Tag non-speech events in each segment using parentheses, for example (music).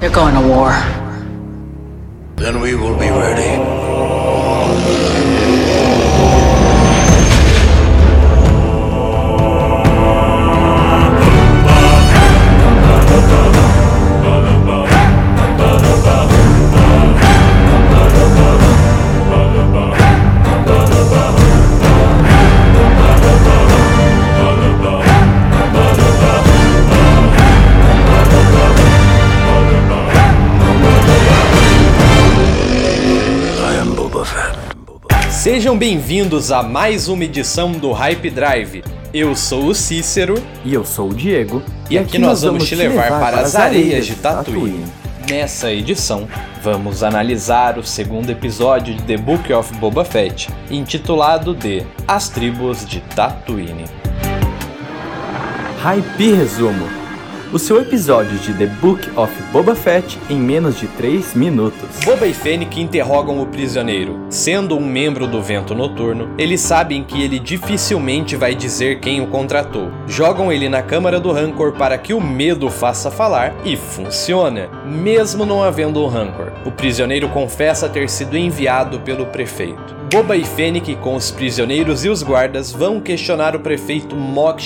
They're going to war. Sejam bem-vindos a mais uma edição do Hype Drive. Eu sou o Cícero E eu sou o Diego. e aqui nós vamos te levar para as areias de Tatooine. Nessa edição, vamos analisar o segundo episódio de The Book of Boba Fett, intitulado de As Tribos de Tatooine. Hype Resumo. O seu episódio de The Book of Boba Fett em menos de 3 minutos. Boba e Fennec interrogam o prisioneiro. Sendo um membro do Vento Noturno, eles sabem que ele dificilmente vai dizer quem o contratou. Jogam ele na câmara do Rancor para que o medo faça falar e funciona, mesmo não havendo um Rancor. O prisioneiro confessa ter sido enviado pelo prefeito. Boba e Fennec, com os prisioneiros e os guardas, vão questionar o prefeito Mok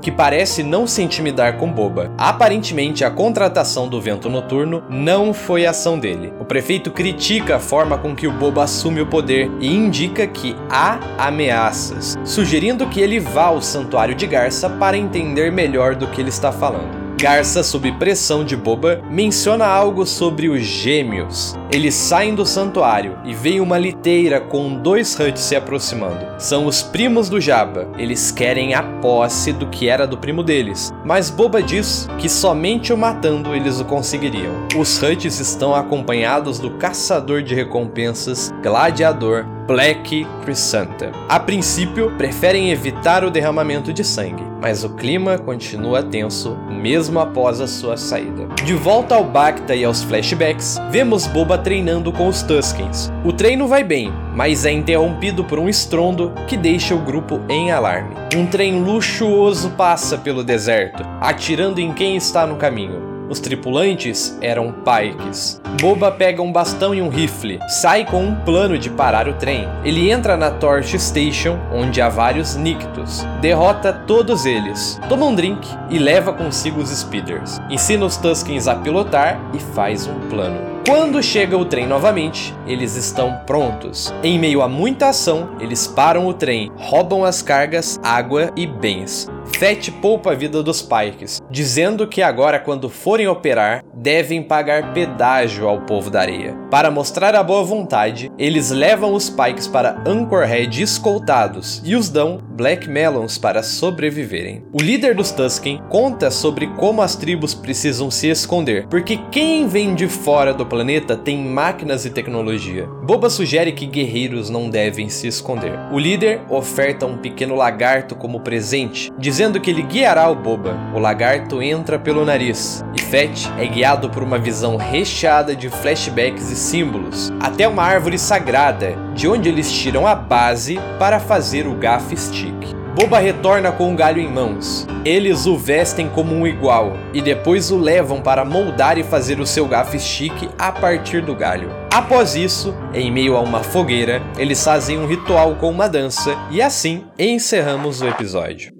que parece não se intimidar com Boba. Aparentemente, a contratação do Vento Noturno não foi ação dele. O prefeito critica a forma com que o Boba assume o poder e indica que há ameaças, sugerindo que ele vá ao Santuário de Garça para entender melhor do que ele está falando. Garça, sob pressão de Boba, menciona algo sobre os gêmeos. Eles saem do santuário e veem uma liteira com dois Huts se aproximando. São os primos do Jabba. Eles querem a posse do que era do primo deles, mas Boba diz que somente o matando eles o conseguiriam. Os Huts estão acompanhados do caçador de recompensas, gladiador Black Chrysanthem. A princípio, preferem evitar o derramamento de sangue, mas o clima continua tenso mesmo após a sua saída. De volta ao Bacta e aos flashbacks, vemos Boba treinando com os Tuskens. O treino vai bem, mas é interrompido por um estrondo que deixa o grupo em alarme. Um trem luxuoso passa pelo deserto, atirando em quem está no caminho. Os tripulantes eram Pikes. Boba pega um bastão e um rifle, sai com um plano de parar o trem. Ele entra na Torch Station, onde há vários Nictos, derrota todos eles, toma um drink e leva consigo os Speeders. Ensina os Tuskens a pilotar e faz um plano. Quando chega o trem novamente, eles estão prontos. Em meio a muita ação, eles param o trem, roubam as cargas, água e bens. Fett poupa a vida dos Pikes, dizendo que agora, quando forem operar, devem pagar pedágio ao povo da areia. Para mostrar a boa vontade, eles levam os Pikes para Anchorhead escoltados e os dão Black Melons para sobreviverem. O líder dos Tusken conta sobre como as tribos precisam se esconder, porque quem vem de fora do planeta tem máquinas e tecnologia. Boba sugere que guerreiros não devem se esconder. O líder oferta um pequeno lagarto como presente, dizendo que ele guiará o Boba. O lagarto entra pelo nariz e Fett é guiado por uma visão recheada de flashbacks e símbolos até uma árvore sagrada, de onde eles tiram a base para fazer o Gaff Stick. Boba retorna com um galho em mãos. Eles o vestem como um igual e depois o levam para moldar e fazer o seu gaff stick a partir do galho. Após isso, em meio a uma fogueira, eles fazem um ritual com uma dança e assim encerramos o episódio.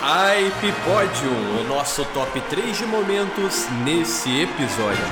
Hype Podium, o nosso top 3 de momentos nesse episódio.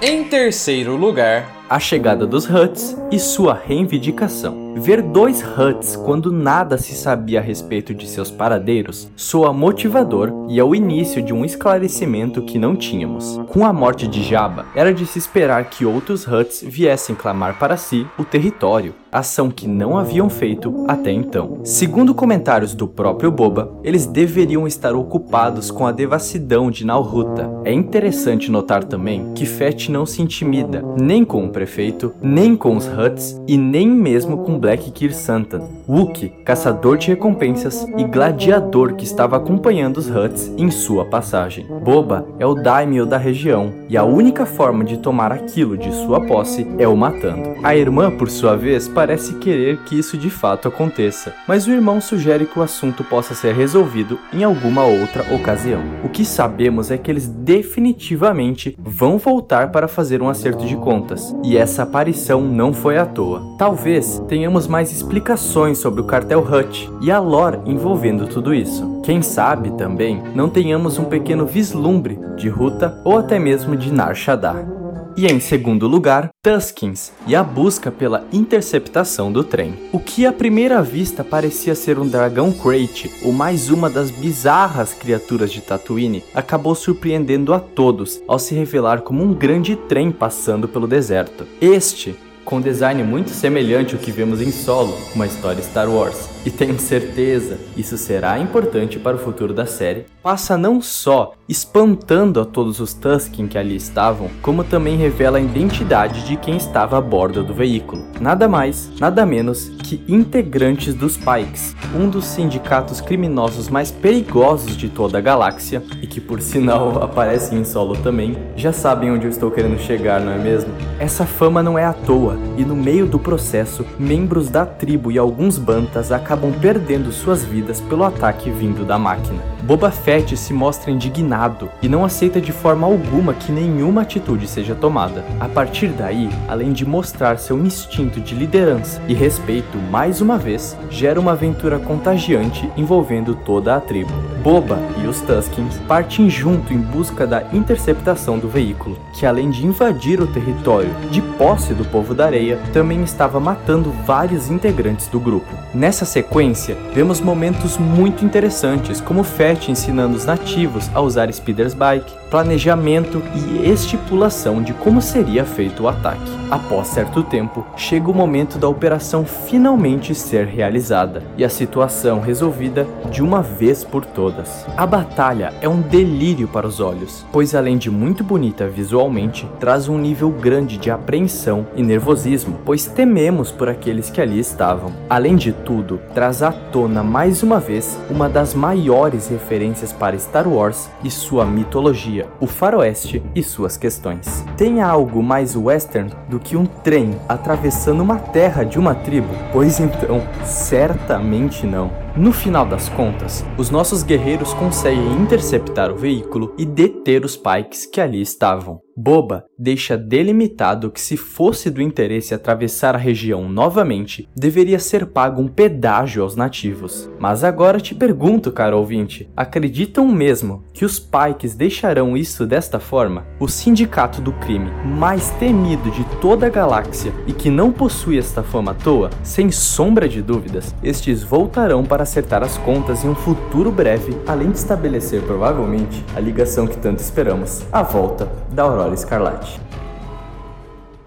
Em terceiro lugar, A chegada dos Huts e sua reivindicação. Ver dois Huts quando nada se sabia a respeito de seus paradeiros soa motivador e é o início de um esclarecimento que não tínhamos. Com a morte de Jabba, era de se esperar que outros Huts viessem clamar para si o território, ação que não haviam feito até então. Segundo comentários do próprio Boba, eles deveriam estar ocupados com a devassidão de Nalruta. É interessante notar também que Fett não se intimida nem com prefeito, nem com os Huts e nem mesmo com Black Kir Santan, Wookie, caçador de recompensas e gladiador que estava acompanhando os Huts em sua passagem. Boba é o daimyo da região e a única forma de tomar aquilo de sua posse é o matando. A irmã, por sua vez, parece querer que isso de fato aconteça, mas o irmão sugere que o assunto possa ser resolvido em alguma outra ocasião. O que sabemos é que eles definitivamente vão voltar para fazer um acerto de contas, e essa aparição não foi à toa. Talvez tenhamos mais explicações sobre o cartel Hut e a lore envolvendo tudo isso. Quem sabe também não tenhamos um pequeno vislumbre de Ruta ou até mesmo de Nar Shaddaa. E em segundo lugar, Tuskins e a busca pela interceptação do trem. O que à primeira vista parecia ser um dragão Crate ou mais uma das bizarras criaturas de Tatooine, acabou surpreendendo a todos ao se revelar como um grande trem passando pelo deserto. Este com design muito semelhante ao que vemos em Solo, uma história Star Wars. E tenho certeza, isso será importante para o futuro da série. Passa não só espantando a todos os Tusken que ali estavam, como também revela a identidade de quem estava a bordo do veículo. Nada mais, nada menos que integrantes dos Pikes, um dos sindicatos criminosos mais perigosos de toda a galáxia e que por sinal (laughs) aparece em solo também. Já sabem onde eu estou querendo chegar, não é mesmo? Essa fama não é à toa e no meio do processo, membros da tribo e alguns bantas acabam perdendo suas vidas pelo ataque vindo da máquina. Boba Fett se mostra indignado e não aceita de forma alguma que nenhuma atitude seja tomada. A partir daí, além de mostrar seu instinto de liderança e respeito mais uma vez, gera uma aventura contagiante envolvendo toda a tribo. Boba e os Tuskens partem junto em busca da interceptação do veículo, que além de invadir o território de posse do povo da areia, também estava matando vários integrantes do grupo. Nessa sequência, vemos momentos muito interessantes, como Fett ensinando os nativos a usar Speeder's Bike, planejamento e estipulação de como seria feito o ataque. Após certo tempo, chega o momento da operação finalmente ser realizada e a situação resolvida de uma vez por todas. A batalha é um delírio para os olhos, pois além de muito bonita visualmente, traz um nível grande de apreensão e nervosismo, pois tememos por aqueles que ali estavam. Além de tudo, traz à tona mais uma vez uma das maiores referências para Star Wars e sua mitologia, o faroeste e suas questões. Tem algo mais western do que um trem atravessando uma terra de uma tribo? Pois então, certamente não. No final das contas, os nossos guerreiros conseguem interceptar o veículo e deter os Pikes que ali estavam. Boba deixa delimitado que se fosse do interesse atravessar a região novamente, deveria ser pago um pedágio aos nativos. Mas agora te pergunto, caro ouvinte, acreditam mesmo que os Pikes deixarão isso desta forma? O sindicato do crime mais temido de toda a galáxia e que não possui esta fama à toa, sem sombra de dúvidas, estes voltarão para acertar as contas em um futuro breve, além de estabelecer provavelmente a ligação que tanto esperamos, a volta da Aurora Escarlate.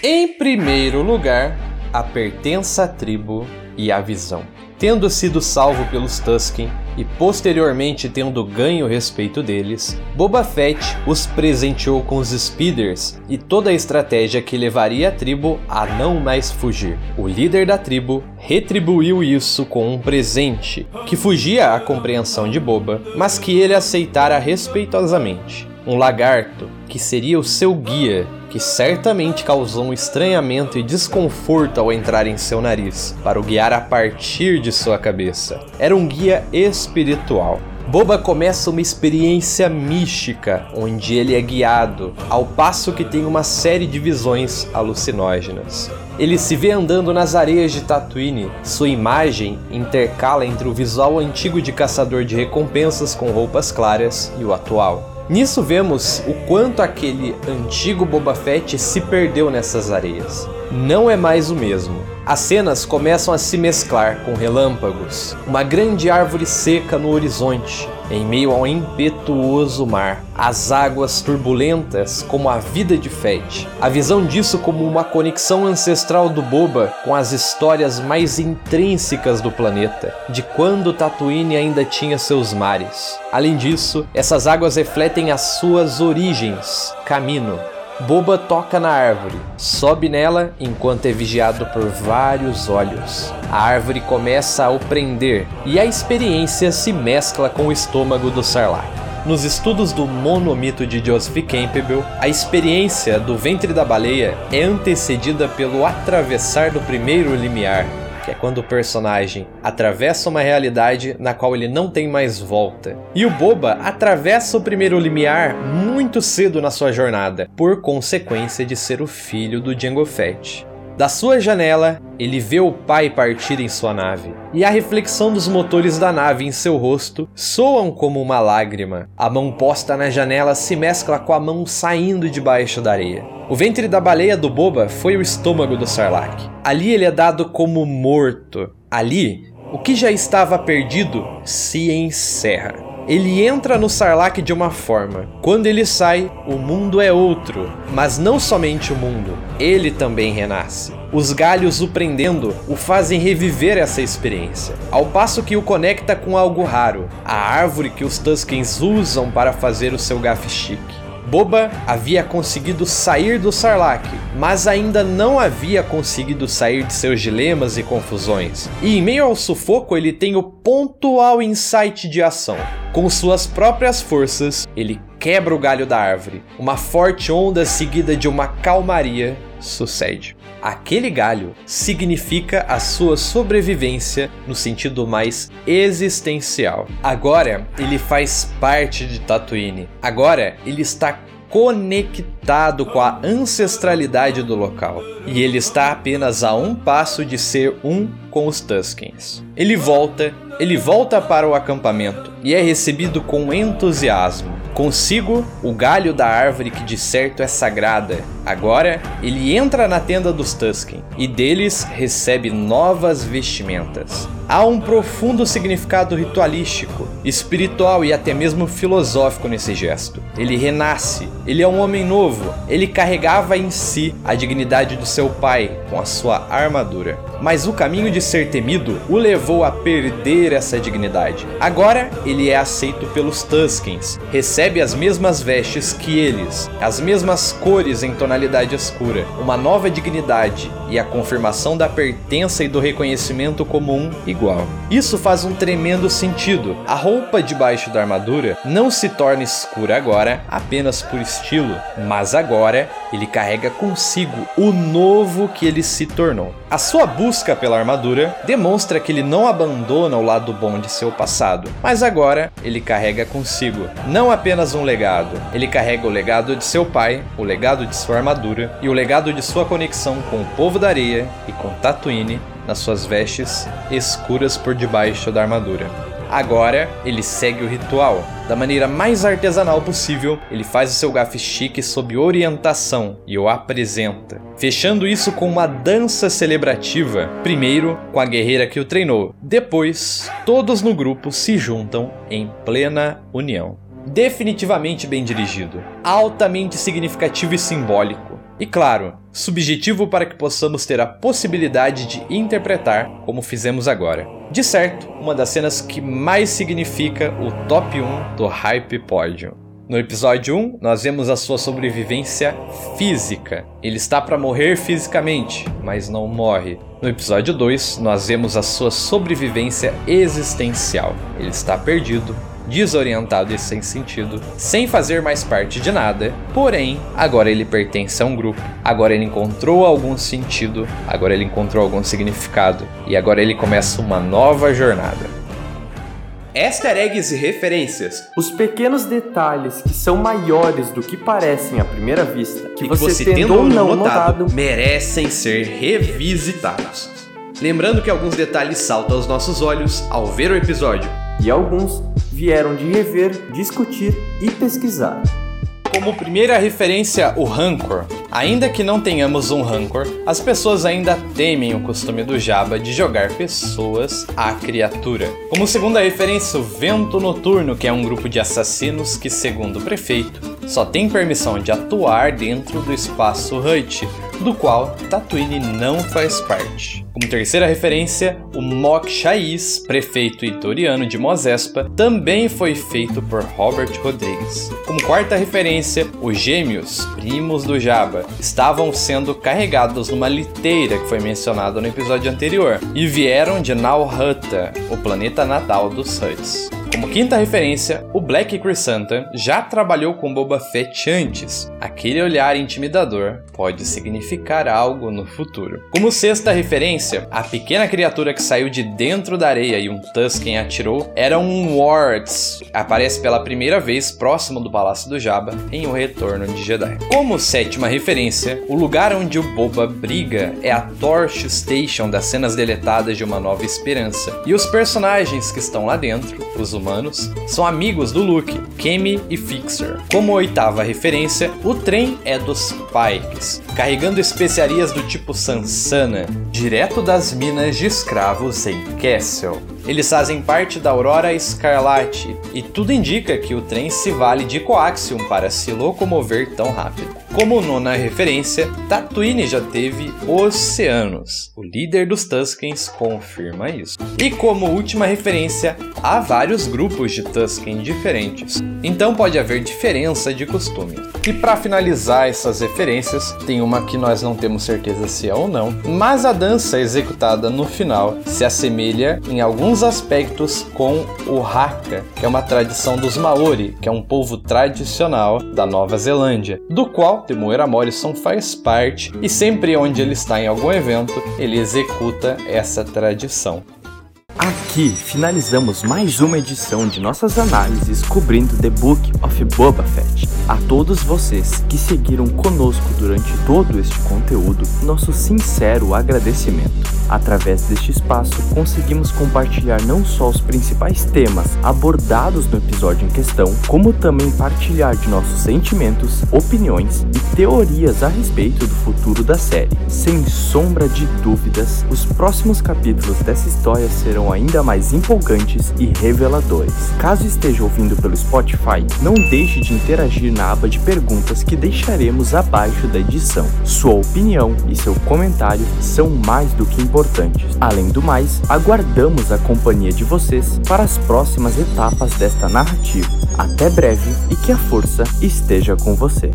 Em primeiro lugar, a pertença à tribo e a visão. Tendo sido salvo pelos Tusken e posteriormente tendo ganho o respeito deles, Boba Fett os presenteou com os Speeders e toda a estratégia que levaria a tribo a não mais fugir. O líder da tribo retribuiu isso com um presente que fugia à compreensão de Boba, mas que ele aceitara respeitosamente. Um lagarto que seria o seu guia que certamente causou um estranhamento e desconforto ao entrar em seu nariz, para o guiar a partir de sua cabeça. Era um guia espiritual. Boba começa uma experiência mística, onde ele é guiado, ao passo que tem uma série de visões alucinógenas. Ele se vê andando nas areias de Tatooine, sua imagem intercala entre o visual antigo de caçador de recompensas com roupas claras e o atual. Nisso vemos o quanto aquele antigo Boba Fett se perdeu nessas areias. Não é mais o mesmo. As cenas começam a se mesclar com relâmpagos, uma grande árvore seca no horizonte, em meio ao impetuoso mar, as águas turbulentas como a vida de Fett. A visão disso como uma conexão ancestral do Boba com as histórias mais intrínsecas do planeta, de quando Tatooine ainda tinha seus mares. Além disso, essas águas refletem as suas origens, Camino, Boba toca na árvore, sobe nela enquanto é vigiado por vários olhos. A árvore começa a o prender e a experiência se mescla com o estômago do Sarlacc. Nos estudos do monomito de Joseph Campbell, a experiência do ventre da baleia é antecedida pelo atravessar do primeiro limiar, que é quando o personagem atravessa uma realidade na qual ele não tem mais volta. E o Boba atravessa o primeiro limiar muito cedo na sua jornada, por consequência de ser o filho do Jango Fett. Da sua janela, ele vê o pai partir em sua nave, e a reflexão dos motores da nave em seu rosto soam como uma lágrima. A mão posta na janela se mescla com a mão saindo debaixo da areia. O ventre da baleia do Boba foi o estômago do Sarlacc. Ali ele é dado como morto. Ali, o que já estava perdido se encerra. Ele entra no Sarlacc de uma forma. Quando ele sai, o mundo é outro. Mas não somente o mundo, ele também renasce. Os galhos o prendendo o fazem reviver essa experiência, ao passo que o conecta com algo raro, a árvore que os Tuskens usam para fazer o seu gafe chique. Boba havia conseguido sair do Sarlacc, mas ainda não havia conseguido sair de seus dilemas e confusões. E em meio ao sufoco, ele tem o pontual insight de ação. Com suas próprias forças, ele quebra o galho da árvore. Uma forte onda seguida de uma calmaria sucede. Aquele galho significa a sua sobrevivência no sentido mais existencial. Agora ele faz parte de Tatooine. Agora ele está conectado com a ancestralidade do local. E ele está apenas a um passo de ser um com os Tuskens. Ele volta, ele volta para o acampamento e é recebido com entusiasmo. Consigo o galho da árvore que de certo é sagrada. Agora ele entra na tenda dos Tusken e deles recebe novas vestimentas. Há um profundo significado ritualístico, espiritual e até mesmo filosófico nesse gesto. Ele renasce, ele é um homem novo, ele carregava em si a dignidade do seu pai com a sua armadura. Mas o caminho de ser temido o levou a perder essa dignidade. Agora ele é aceito pelos Tuskens, recebe as mesmas vestes que eles, as mesmas cores em tonalidade escura, uma nova dignidade e a confirmação da pertença e do reconhecimento como um igual. Isso faz um tremendo sentido. A roupa debaixo da armadura não se torna escura agora apenas por estilo, mas agora ele carrega consigo o novo que ele se tornou. A sua busca pela armadura demonstra que ele não abandona o lado bom de seu passado, mas agora ele carrega consigo não apenas um legado, ele carrega o legado de seu pai, o legado de sua armadura e o legado de sua conexão com o povo da areia e com Tatooine nas suas vestes escuras por debaixo da armadura. Agora ele segue o ritual. Da maneira mais artesanal possível, ele faz o seu gafe chique sob orientação e o apresenta, fechando isso com uma dança celebrativa. Primeiro com a guerreira que o treinou, depois todos no grupo se juntam em plena união. Definitivamente bem dirigido, altamente significativo e simbólico e claro, subjetivo para que possamos ter a possibilidade de interpretar como fizemos agora. De certo, uma das cenas que mais significa o top 1 do Hype Podium. No episódio 1, nós vemos a sua sobrevivência física. Ele está para morrer fisicamente, mas não morre. No episódio 2, nós vemos a sua sobrevivência existencial. Ele está perdido, desorientado e sem sentido, sem fazer mais parte de nada. Porém, agora ele pertence a um grupo, agora ele encontrou algum sentido, agora ele encontrou algum significado e agora ele começa uma nova jornada. Easter eggs e referências. Os pequenos detalhes que são maiores do que parecem à primeira vista, que, E você, você tendo ou não notado, notado, merecem ser revisitados. Lembrando que alguns detalhes saltam aos nossos olhos ao ver o episódio, e alguns vieram de rever, discutir e pesquisar. Como primeira referência, o Rancor. Ainda que não tenhamos um Rancor, as pessoas ainda temem o costume do Jabba de jogar pessoas à criatura. Como segunda referência, o Vento Noturno, que é um grupo de assassinos que, segundo o prefeito, só tem permissão de atuar dentro do espaço Hut, do qual Tatooine não faz parte. Como terceira referência, o Mok Shaiz, prefeito itoriano de Mos Espa, também foi feito por Robert Rodrigues. Como quarta referência, os gêmeos, primos do Jabba, estavam sendo carregados numa liteira que foi mencionada no episódio anterior e vieram de Nalhutta, o planeta natal dos Hutts. Como quinta referência, o Black Chrysanthemum já trabalhou com Boba Fett antes. Aquele olhar intimidador pode significar algo no futuro. Como sexta referência, a pequena criatura que saiu de dentro da areia e um Tusken atirou era um Warts. Aparece pela primeira vez próximo do Palácio do Jabba em O Retorno de Jedi. Como sétima referência, o lugar onde o Boba briga é a Torch Station das cenas deletadas de Uma Nova Esperança. E os personagens que estão lá dentro, os são amigos do Luke, Kemi e Fixer. Como oitava referência, o trem é dos Pikes, carregando especiarias do tipo Sansana, direto das minas de escravos em Kessel. Eles fazem parte da Aurora Escarlate, e tudo indica que o trem se vale de coaxium para se locomover tão rápido. Como nona referência, Tatooine já teve oceanos. O líder dos Tuskens confirma isso. E como última referência, há vários grupos de Tusken diferentes, então pode haver diferença de costume. E para finalizar essas referências, tem uma que nós não temos certeza se é ou não, mas a dança executada no final se assemelha em alguns aspectos com o Haka, que é uma tradição dos Maori, que é um povo tradicional da Nova Zelândia, do qual Temuera Morrison faz parte e sempre onde ele está em algum evento, ele executa essa tradição. Aqui finalizamos mais uma edição de nossas análises cobrindo The Book of Boba Fett. A todos vocês que seguiram conosco durante todo este conteúdo, nosso sincero agradecimento. Através deste espaço, conseguimos compartilhar não só os principais temas abordados no episódio em questão, como também partilhar de nossos sentimentos, opiniões e teorias a respeito do futuro da série. Sem sombra de dúvidas, os próximos capítulos dessa história serão ainda mais empolgantes e reveladores. Caso esteja ouvindo pelo Spotify, não deixe de interagir na aba de perguntas que deixaremos abaixo da edição. Sua opinião e seu comentário são mais do que importantes. Além do mais, aguardamos a companhia de vocês para as próximas etapas desta narrativa. Até breve e que a força esteja com você.